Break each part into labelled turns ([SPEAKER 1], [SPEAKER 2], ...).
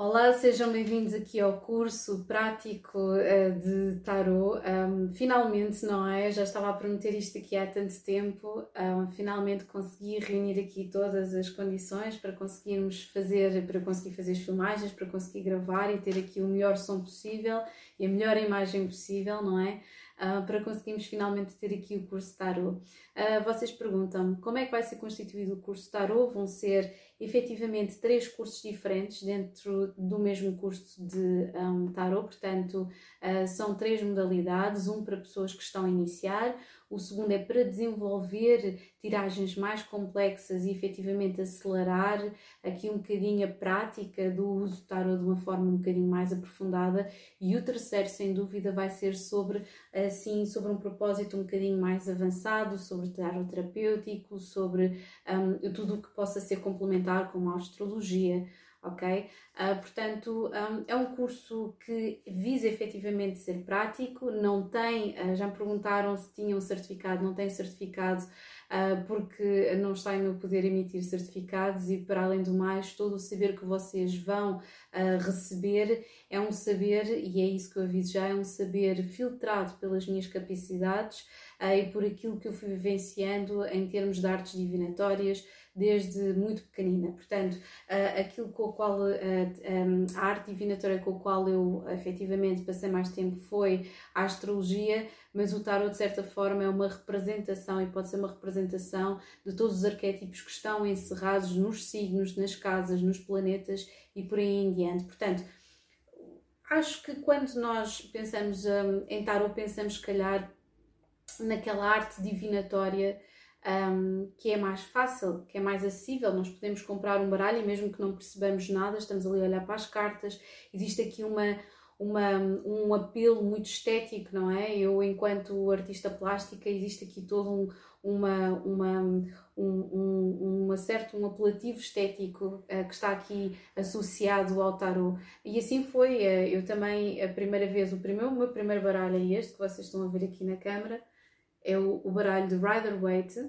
[SPEAKER 1] Olá, sejam bem-vindos aqui ao curso prático uh, de Tarot. Um, finalmente, não é? Já estava a prometer isto aqui há tanto tempo. Um, finalmente consegui reunir aqui todas as condições para conseguirmos fazer, para conseguir fazer as filmagens, para conseguir gravar e ter aqui o melhor som possível e a melhor imagem possível, não é? Uh, para conseguirmos finalmente ter aqui o curso Tarot. Uh, vocês perguntam-me como é que vai ser constituído o curso Tarot? Vão ser efetivamente três cursos diferentes dentro do mesmo curso de um, tarot, portanto, uh, são três modalidades: um para pessoas que estão a iniciar, o segundo é para desenvolver tiragens mais complexas e efetivamente acelerar aqui um bocadinho a prática do uso do tarot de uma forma um bocadinho mais aprofundada, e o terceiro, sem dúvida, vai ser sobre assim sobre um propósito um bocadinho mais avançado, sobre tarot terapêutico, sobre um, tudo o que possa ser complementar como a astrologia, ok? Uh, portanto, um, é um curso que visa efetivamente ser prático, não tem, uh, já me perguntaram se tinham certificado, não tem certificado, uh, porque não está em meu poder emitir certificados e, para além do mais, todo o saber que vocês vão receber é um saber, e é isso que eu aviso já, é um saber filtrado pelas minhas capacidades e por aquilo que eu fui vivenciando em termos de artes divinatórias, desde muito pequenina. Portanto, uh, aquilo com o qual, uh, um, a arte divinatória com a qual eu efetivamente passei mais tempo foi a astrologia, mas o tarot de certa forma é uma representação e pode ser uma representação de todos os arquétipos que estão encerrados nos signos, nas casas, nos planetas e por aí em diante. Portanto, acho que quando nós pensamos um, em tarot, pensamos, se calhar, naquela arte divinatória um, que é mais fácil, que é mais acessível. Nós podemos comprar um baralho e mesmo que não percebamos nada, estamos ali a olhar para as cartas. Existe aqui uma, uma, um apelo muito estético, não é? Eu, enquanto artista plástica, existe aqui todo um, uma, uma, um, um, uma certo, um apelativo estético uh, que está aqui associado ao tarot. E assim foi. Uh, eu também, a primeira vez, o, primeiro, o meu primeiro baralho é este, que vocês estão a ver aqui na câmara é o, o baralho de Rider-Waite.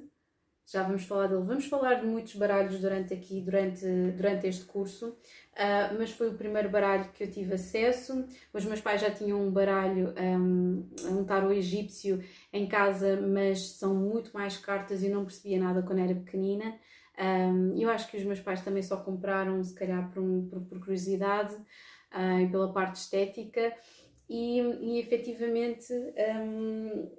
[SPEAKER 1] Já vamos falar dele. Vamos falar de muitos baralhos durante aqui, durante, durante este curso, uh, mas foi o primeiro baralho que eu tive acesso. Os meus pais já tinham um baralho, um, um tarot egípcio em casa, mas são muito mais cartas e não percebia nada quando era pequenina. Um, eu acho que os meus pais também só compraram, se calhar por, um, por, por curiosidade uh, e pela parte estética, e, e efetivamente um,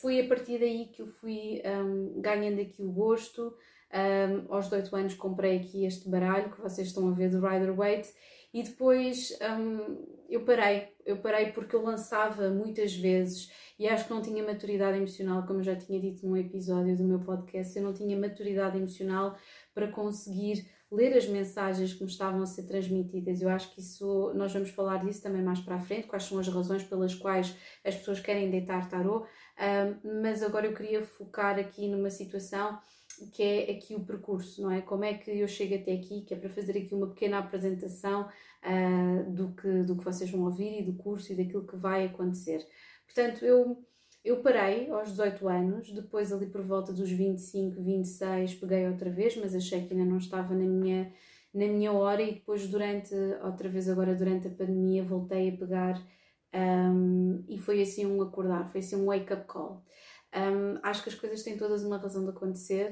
[SPEAKER 1] foi a partir daí que eu fui um, ganhando aqui o gosto. Um, aos 18 anos comprei aqui este baralho que vocês estão a ver do Rider Waite. E depois um, eu parei, eu parei porque eu lançava muitas vezes. E acho que não tinha maturidade emocional, como eu já tinha dito num episódio do meu podcast, eu não tinha maturidade emocional para conseguir ler as mensagens que me estavam a ser transmitidas. Eu acho que isso, nós vamos falar disso também mais para a frente, quais são as razões pelas quais as pessoas querem deitar tarot, um, mas agora eu queria focar aqui numa situação que é aqui o percurso, não é? Como é que eu chego até aqui, que é para fazer aqui uma pequena apresentação uh, do, que, do que vocês vão ouvir e do curso e daquilo que vai acontecer. Portanto, eu eu parei aos 18 anos, depois ali por volta dos 25, 26 peguei outra vez, mas achei que ainda não estava na minha, na minha hora e depois durante, outra vez agora durante a pandemia, voltei a pegar um, e foi assim um acordar, foi assim um wake-up call. Um, acho que as coisas têm todas uma razão de acontecer,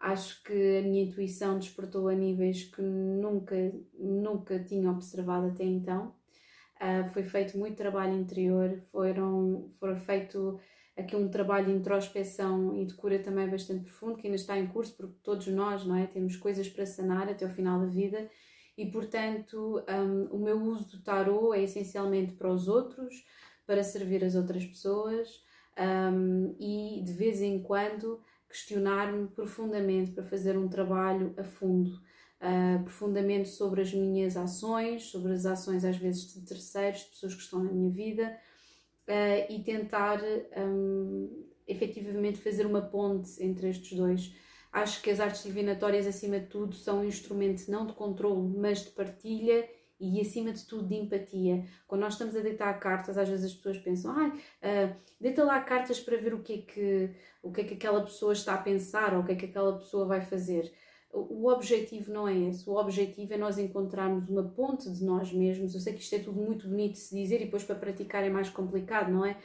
[SPEAKER 1] acho que a minha intuição despertou a níveis que nunca, nunca tinha observado até então. Uh, foi feito muito trabalho interior, foram, foram feito aqui um trabalho de introspeção e de cura também bastante profundo, que ainda está em curso, porque todos nós não é, temos coisas para sanar até o final da vida. E, portanto, um, o meu uso do tarot é essencialmente para os outros, para servir as outras pessoas um, e, de vez em quando, questionar-me profundamente para fazer um trabalho a fundo uh, profundamente sobre as minhas ações, sobre as ações às vezes de terceiros, de pessoas que estão na minha vida uh, e tentar um, efetivamente fazer uma ponte entre estes dois. Acho que as artes divinatórias, acima de tudo, são um instrumento não de controle, mas de partilha e, acima de tudo, de empatia. Quando nós estamos a deitar cartas, às vezes as pessoas pensam, ai, uh, deita lá cartas para ver o que, é que, o que é que aquela pessoa está a pensar ou o que é que aquela pessoa vai fazer o objetivo não é esse. O objetivo é nós encontrarmos uma ponte de nós mesmos. Eu sei que isto é tudo muito bonito de se dizer e depois para praticar é mais complicado, não é?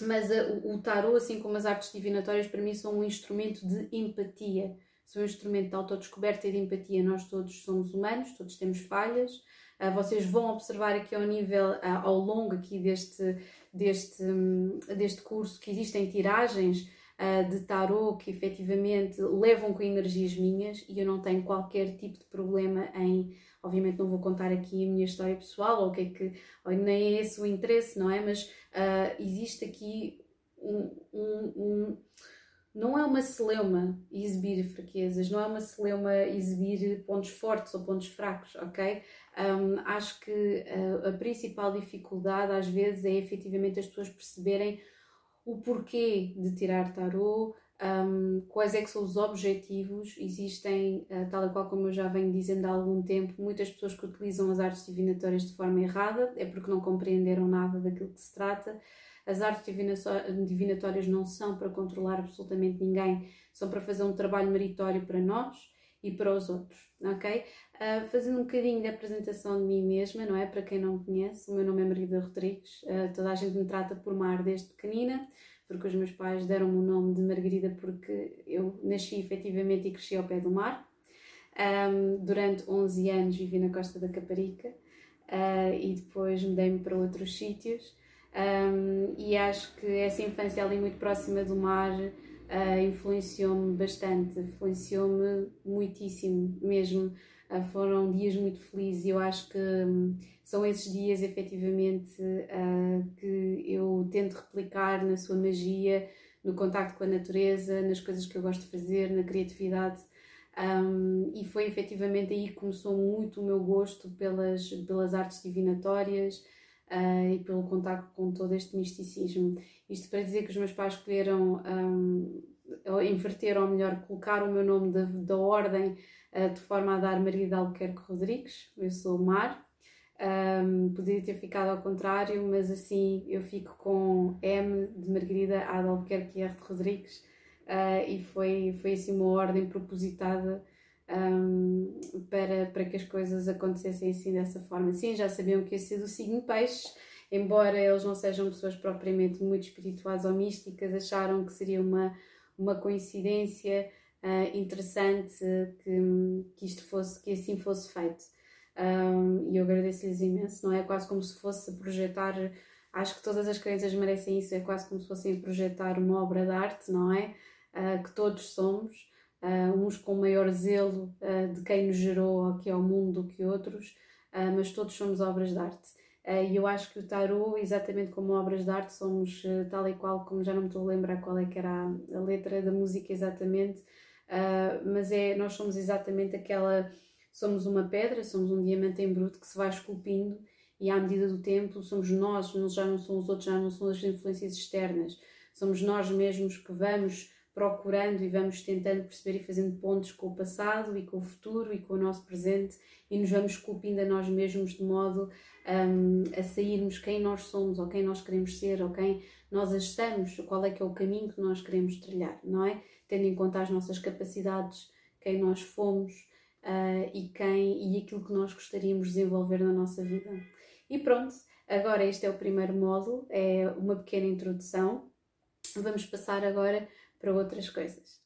[SPEAKER 1] Mas a, o, o tarot, assim como as artes divinatórias, para mim são um instrumento de empatia. São um instrumento de autodescoberta e de empatia. Nós todos somos humanos, todos temos falhas. Uh, vocês vão observar aqui ao nível, uh, ao longo aqui deste, deste, um, deste curso, que existem tiragens de tarot que efetivamente levam com energias minhas e eu não tenho qualquer tipo de problema em. Obviamente não vou contar aqui a minha história pessoal ou o que é que. nem é esse o interesse, não é? Mas uh, existe aqui um, um, um não é uma celeuma exibir fraquezas, não é uma celeuma exibir pontos fortes ou pontos fracos, ok? Um, acho que a, a, principal dificuldade às vezes é efetivamente as pessoas perceberem o porquê de tirar tarô, um, quais é que são os objetivos. Existem, uh, tal e qual como eu já venho dizendo há algum tempo, muitas pessoas que utilizam as artes divinatórias de forma errada, é porque não compreenderam nada daquilo que se trata. As artes divinatórias não são para controlar absolutamente ninguém, são para fazer um trabalho meritório para nós e para os outros, ok? Uh, fazendo um bocadinho de apresentação de mim mesma, não é? Para quem não me conhece, o meu nome é Margarida Rodrigues, uh, toda a gente me trata por Mar desde pequenina, porque os meus pais deram-me o nome de Margarida porque eu nasci efetivamente e cresci ao pé do mar. Um, durante 11 anos vivi na costa da Caparica uh, e depois mudei-me para outros sítios. Um, e acho que essa infância ali muito próxima do mar uh, influenciou-me bastante, influenciou-me muitíssimo mesmo. Uh, foram dias muito felizes e eu acho que um, são esses dias efetivamente uh, que eu tento replicar na sua magia, no contacto com a natureza, nas coisas que eu gosto de fazer, na criatividade. Um, e foi efetivamente aí que começou muito o meu gosto pelas, pelas artes divinatórias uh, e pelo contacto com todo este misticismo. Isto para dizer que os meus pais escolheram um, inverter, ou melhor, colocar o meu nome da, ordem uh, de forma a dar Margarida Albuquerque Rodrigues, eu sou Mar. Um, poderia ter ficado ao contrário, mas assim eu fico com M de Margarida A de Albuquerque e R de Rodrigues uh, e foi, foi assim uma ordem propositada um, para, para que as coisas acontecessem assim dessa forma. Sim, já sabiam que ia ser do signo peixe, embora eles não sejam pessoas propriamente muito espirituais ou místicas, acharam que seria uma, uma coincidência uh, interessante que, que isto fosse, que assim fosse feito. Um, e eu agradeço-lhes imenso, não é? Quase como se fosse projetar, acho que todas as crianças merecem isso, é quase como se fossem projetar uma obra de arte, não é? Uh, que todos somos, uh, uns com maior zelo de quem nos gerou aqui ao mundo do que outros, mas todos somos obras de arte. E eu acho que o tarot, exatamente como obras de arte, somos tal e qual, como já não me estou a lembrar qual é que era a, a letra da música exatamente, mas é, nós somos exatamente aquela somos uma pedra, somos um diamante em bruto que se vai esculpindo e à medida do tempo somos nós, já não são os outros, já não são as influências externas, somos nós mesmos que vamos procurando e vamos tentando perceber e fazendo pontos com o passado e com o futuro e com o nosso presente e nos vamos esculpindo a nós mesmos de modo um, a sairmos quem nós somos ou quem nós queremos ser ou quem nós estamos, qual é que é o caminho que nós queremos trilhar, não é? Tendo em conta as nossas capacidades, quem nós fomos, uh, e quem e aquilo que nós gostaríamos de desenvolver na nossa vida. E pronto, agora este é o primeiro módulo, é uma pequena introdução. Vamos passar agora para outras coisas.